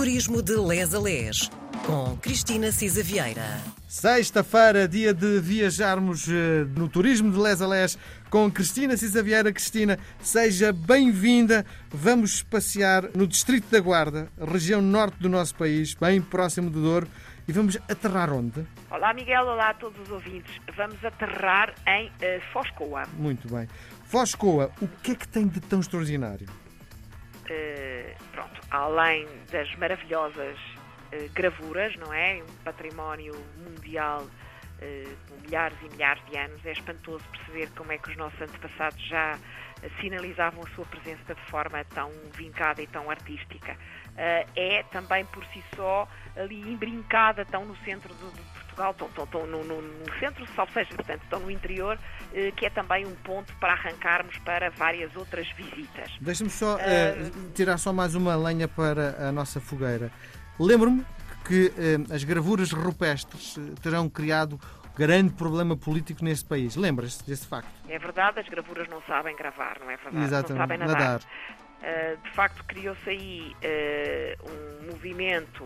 Turismo de Les a Les, com Cristina Cisa Vieira. Sexta-feira, dia de viajarmos eh, no Turismo de Les a Les com Cristina Cisa Vieira. Cristina, seja bem-vinda. Vamos passear no Distrito da Guarda, região norte do nosso país, bem próximo do Douro. E vamos aterrar onde? Olá Miguel, olá a todos os ouvintes. Vamos aterrar em uh, Foscoa. Muito bem. Foscoa, o que é que tem de tão extraordinário? Uh, além das maravilhosas uh, gravuras, não é? Um património mundial uh, com milhares e milhares de anos. É espantoso perceber como é que os nossos antepassados já sinalizavam a sua presença de forma tão vincada e tão artística. é também por si só ali embrincada, tão no centro do, de Portugal, estão, estão, estão no, no, no, centro, salvo seja, portanto, estão no interior, eh, que é também um ponto para arrancarmos para várias outras visitas. Deixa-me só uh, tirar só mais uma lenha para a nossa fogueira. Lembro-me que uh, as gravuras rupestres terão criado grande problema político neste país. Lembras-se desse facto? É verdade, as gravuras não sabem gravar, não é verdade? Exatamente, não sabem nadar. nadar. Uh, de facto, criou-se aí uh, um movimento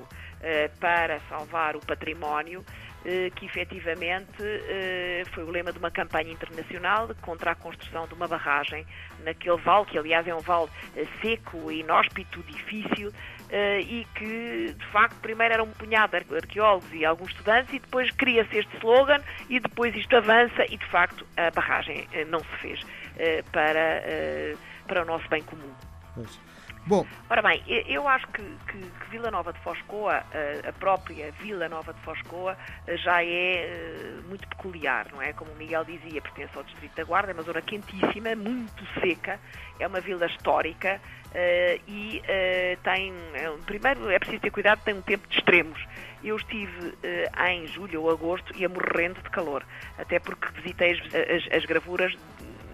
para salvar o património eh, que efetivamente eh, foi o lema de uma campanha internacional contra a construção de uma barragem naquele vale, que aliás é um vale eh, seco, inóspito, difícil, e que de facto primeiro era um punhado de arqueólogos e alguns estudantes e depois cria-se este slogan e depois isto avança e de facto a barragem não se fez para, para o nosso bem comum. Pois. Bom. Ora bem, eu acho que, que, que Vila Nova de Foscoa, a própria Vila Nova de Foscoa, já é eh, muito peculiar, não é? Como o Miguel dizia, pertence ao Distrito da Guarda, é uma zona quentíssima, muito seca, é uma vila histórica e tem, primeiro é preciso ter cuidado, tem um tempo de extremos. Eu estive em julho ou agosto e a morrendo de calor, até porque visitei as, as, as gravuras,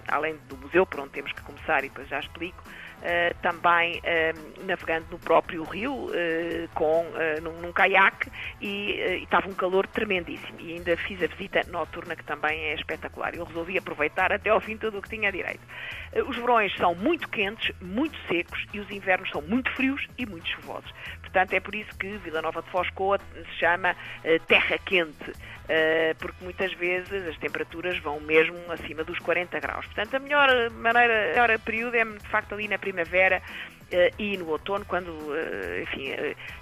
além do museu, por onde temos que começar e depois já explico, Uh, também uh, navegando no próprio rio uh, com, num, num caiaque e estava um calor tremendíssimo e ainda fiz a visita noturna que também é espetacular. Eu resolvi aproveitar até ao fim tudo o que tinha direito. os verões são muito quentes, muito secos e os invernos são muito frios e muito chuvosos. Portanto, é por isso que Vila Nova de Foscoa se chama terra quente. porque muitas vezes as temperaturas vão mesmo acima dos 40 graus. Portanto, a melhor maneira, a melhor período é de facto ali na primavera uh, e no outono, quando, uh, enfim,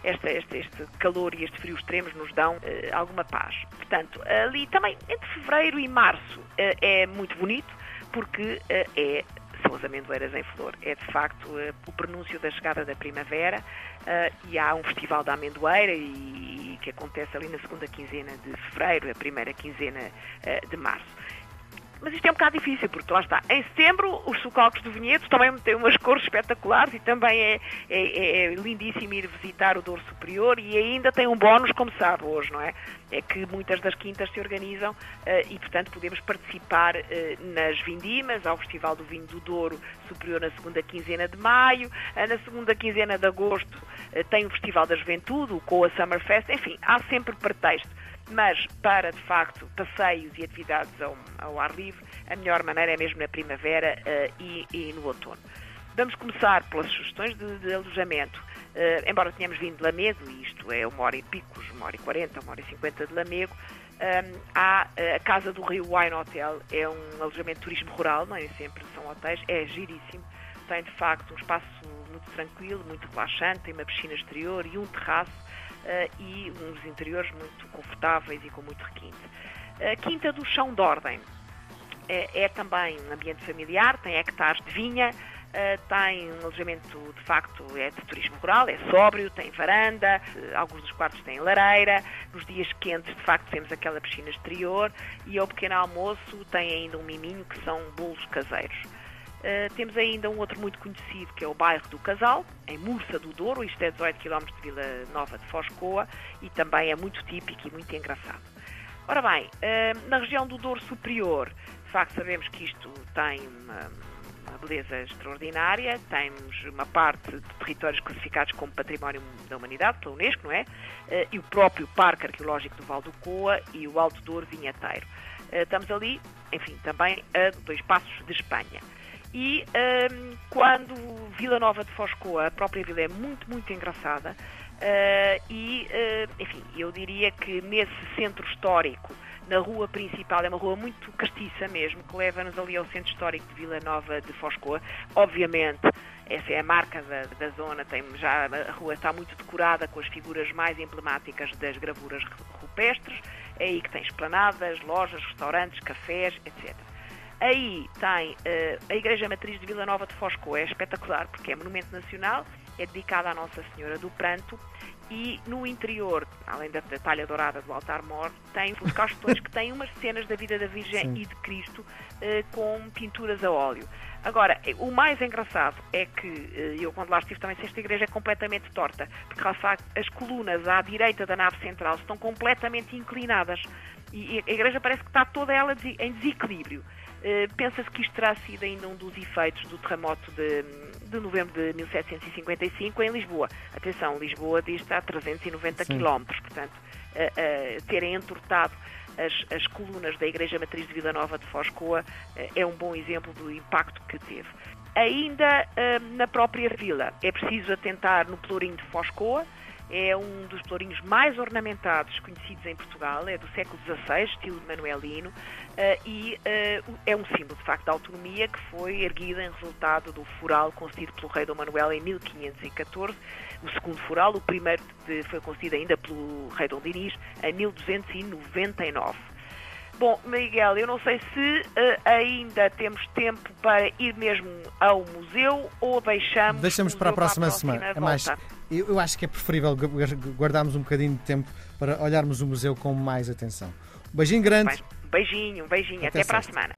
este, este, este, calor e este frio extremos nos dão alguma paz. Portanto, ali também entre fevereiro e março é muito bonito, porque é são as amendoeiras em flor. É de facto o prenúncio da chegada da primavera e há um festival da amendoeira e, que acontece ali na segunda quinzena de fevereiro, a primeira quinzena de março. Mas isto é um bocado difícil, porque lá está. Em setembro, os socalcos do Vinhedo também têm umas cores espetaculares e também é, é, é, lindíssimo ir visitar o Douro Superior e ainda tem um bónus, como sabe hoje, não é? É que muitas das quintas se organizam uh, e, portanto, podemos participar uh, nas vindimas, ao Festival do Vinho do Douro Superior na segunda quinzena de maio, uh, na segunda quinzena de agosto tem o Festival da Juventude, o Coa Summer Fest, enfim, há sempre pretexto mas para, de facto, passeios e atividades ao, ao ar livre, a melhor maneira é mesmo na primavera uh, e, e, no outono. Vamos começar pelas sugestões de, de alojamento. Uh, embora tenhamos vindo de Lamego, e isto é uma hora e picos, uma hora e quarenta, uma hora e cinquenta de Lamego, eh, há a Casa do Rio Wine Hotel, é um alojamento de turismo rural, não é sempre são hotéis, é giríssimo, tem de facto um espaço muito tranquilo, muito relaxante, tem uma piscina exterior e um terraço uh, e uns interiores muito confortáveis e com muito requinte. A Quinta do Chão de Ordem é, é também um ambiente familiar, tem hectares de vinha, Uh, tem um alojamento de facto é de turismo rural, é sóbrio, tem varanda, alguns dos quartos têm lareira, nos dias quentes de facto temos aquela piscina exterior e ao pequeno almoço tem ainda um miminho que são bolos caseiros. Uh, temos ainda um outro muito conhecido que é o bairro do Casal, em Mursa do Douro, isto é 18 km de Vila Nova de Foscoa e também é muito típico e muito engraçado. Ora bem, uh, na região do Douro Superior, de facto sabemos que isto tem uma, uma beleza extraordinária, temos uma parte de territórios classificados como Património da Humanidade, pela Unesco, não é? Uh, e o próprio Parque Arqueológico do Val do Coa e o Alto Douro Vinheteiro. Estamos ali, enfim, também a dois passos de Espanha. E um, quando Vila Nova de Foscoa, a própria vila é muito, muito engraçada, uh, e, uh, enfim, eu diria que nesse centro histórico, na rua principal, é uma rua muito castiça mesmo, que leva-nos ali ao centro histórico de Vila Nova de Foscoa. Obviamente, essa é a marca da, da zona, tem, já a rua está muito decorada com as figuras mais emblemáticas das gravuras rupestres, é aí que tem esplanadas, lojas, restaurantes, cafés, etc. Aí tem uh, a Igreja Matriz de Vila Nova de Foscoa, é espetacular porque é monumento nacional, é dedicada à Nossa Senhora do Pranto e no interior, além da, da talha dourada do altar-mor, tem os castões que têm umas cenas da vida da Virgem Sim. e de Cristo uh, com pinturas a óleo. Agora, eh, o mais engraçado é que, eu quando lá estive também, esta igreja é completamente torta, porque lá está, as colunas à direita da nave central estão completamente inclinadas e a igreja parece que está toda ela em desequilíbrio. Uh, Pensa-se que isto terá sido ainda um dos efeitos do terremoto de, de novembro de 1755 em Lisboa. Atenção, Lisboa diz a 390 Sim. quilómetros, portanto, uh, uh, terem entortado as, as, colunas da Igreja Matriz de Vila Nova de Foscoa é um bom exemplo do impacto que teve. Ainda na própria vila, é preciso atentar no Pelourinho de Foscoa, é um dos pelourinhos mais ornamentados conhecidos em Portugal, é do século XVI, estilo manuelino, uh, e uh, é um símbolo, de facto, da autonomia que foi erguida em resultado do fural concedido pelo rei Dom Manuel em 1514. O segundo fural, o primeiro foi concedido ainda pelo rei Dom Dinis em 1299. Bom, Miguel, eu não sei se uh, ainda temos tempo para ir mesmo ao museu ou deixamos. Deixamos para a próxima, para a próxima semana. É mais, eu, eu acho que é preferível guardarmos um bocadinho de tempo para olharmos o museu com mais atenção. Um beijinho grande. Beijinho, beijinho. Até, Até para a semana.